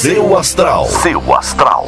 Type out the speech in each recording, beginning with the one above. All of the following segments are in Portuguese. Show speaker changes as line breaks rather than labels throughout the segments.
Seu astral. Seu astral.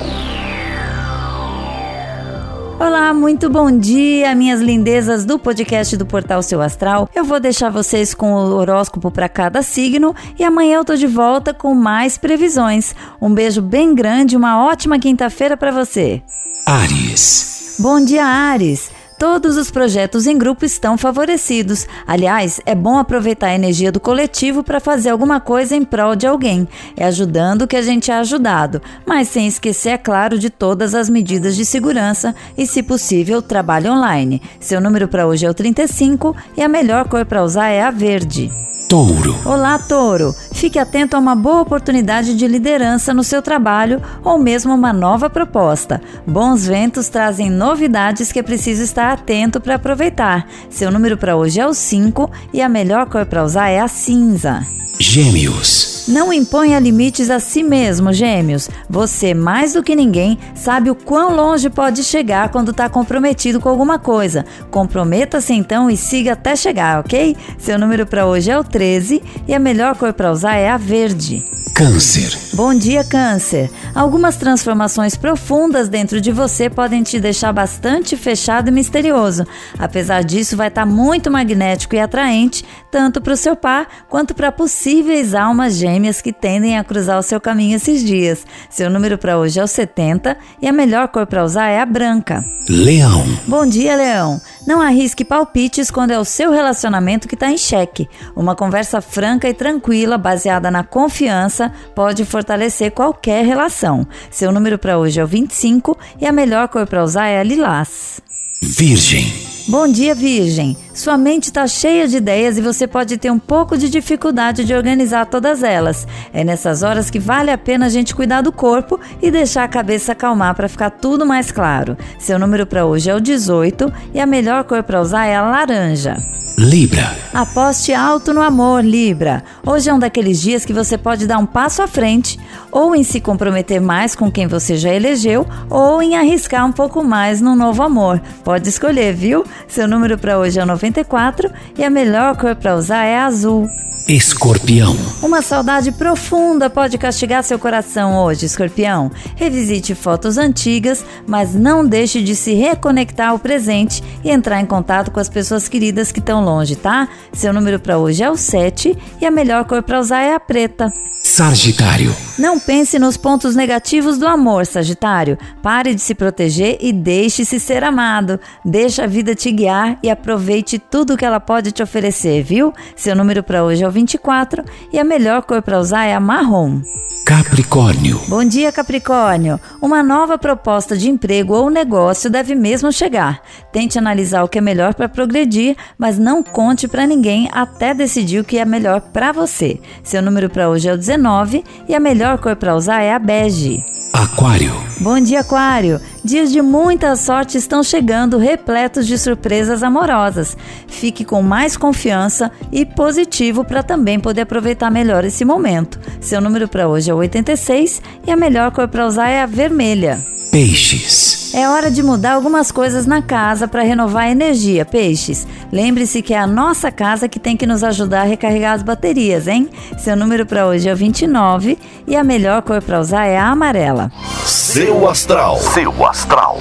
Olá, muito bom dia, minhas lindezas do podcast do Portal Seu Astral. Eu vou deixar vocês com o horóscopo para cada signo e amanhã eu tô de volta com mais previsões. Um beijo bem grande, uma ótima quinta-feira para você.
Ares.
Bom dia, Ares. Todos os projetos em grupo estão favorecidos. Aliás, é bom aproveitar a energia do coletivo para fazer alguma coisa em prol de alguém. É ajudando que a gente é ajudado, mas sem esquecer, é claro, de todas as medidas de segurança e, se possível, trabalho online. Seu número para hoje é o 35 e a melhor cor para usar é a verde.
Touro.
Olá, Touro! Fique atento a uma boa oportunidade de liderança no seu trabalho ou mesmo uma nova proposta. Bons ventos trazem novidades que é preciso estar atento para aproveitar. Seu número para hoje é o 5 e a melhor cor para usar é a cinza.
Gêmeos.
Não imponha limites a si mesmo, gêmeos. Você, mais do que ninguém, sabe o quão longe pode chegar quando está comprometido com alguma coisa. Comprometa-se então e siga até chegar, ok? Seu número para hoje é o 13 e a melhor cor para usar é a verde.
Câncer.
Bom dia, Câncer. Algumas transformações profundas dentro de você podem te deixar bastante fechado e misterioso. Apesar disso, vai estar muito magnético e atraente, tanto para o seu par quanto para possíveis almas gêmeas que tendem a cruzar o seu caminho esses dias. Seu número para hoje é o 70 e a melhor cor para usar é a branca.
Leão.
Bom dia, Leão. Não arrisque palpites quando é o seu relacionamento que está em xeque. Uma conversa franca e tranquila, baseada na confiança, pode fortalecer qualquer relação. Seu número para hoje é o 25 e a melhor cor para usar é a lilás.
Virgem.
Bom dia, Virgem! Sua mente está cheia de ideias e você pode ter um pouco de dificuldade de organizar todas elas. É nessas horas que vale a pena a gente cuidar do corpo e deixar a cabeça acalmar para ficar tudo mais claro. Seu número para hoje é o 18 e a melhor cor para usar é a laranja.
Libra.
Aposte alto no amor, Libra. Hoje é um daqueles dias que você pode dar um passo à frente, ou em se comprometer mais com quem você já elegeu, ou em arriscar um pouco mais no novo amor. Pode escolher, viu? Seu número para hoje é 94 e a melhor cor para usar é azul.
Escorpião.
Uma saudade profunda pode castigar seu coração hoje, escorpião. Revisite fotos antigas, mas não deixe de se reconectar ao presente e entrar em contato com as pessoas queridas que estão longe, tá? Seu número para hoje é o 7 e a melhor cor para usar é a preta.
Sagitário.
Não pense nos pontos negativos do amor, Sagitário. Pare de se proteger e deixe-se ser amado. Deixe a vida te guiar e aproveite tudo que ela pode te oferecer, viu? Seu número para hoje é o 24 e a melhor cor para usar é a marrom.
Capricórnio.
Bom dia, Capricórnio. Uma nova proposta de emprego ou negócio deve mesmo chegar. Tente analisar o que é melhor para progredir, mas não conte para ninguém até decidir o que é melhor para você. Seu número para hoje é o 19 e a melhor cor para usar é a bege.
Aquário.
Bom dia, Aquário! Dias de muita sorte estão chegando, repletos de surpresas amorosas. Fique com mais confiança e positivo para também poder aproveitar melhor esse momento. Seu número para hoje é 86 e a melhor cor para usar é a vermelha.
Peixes.
É hora de mudar algumas coisas na casa para renovar a energia, peixes. Lembre-se que é a nossa casa que tem que nos ajudar a recarregar as baterias, hein? Seu número para hoje é o 29 e a melhor cor para usar é a amarela.
Seu astral. Seu astral.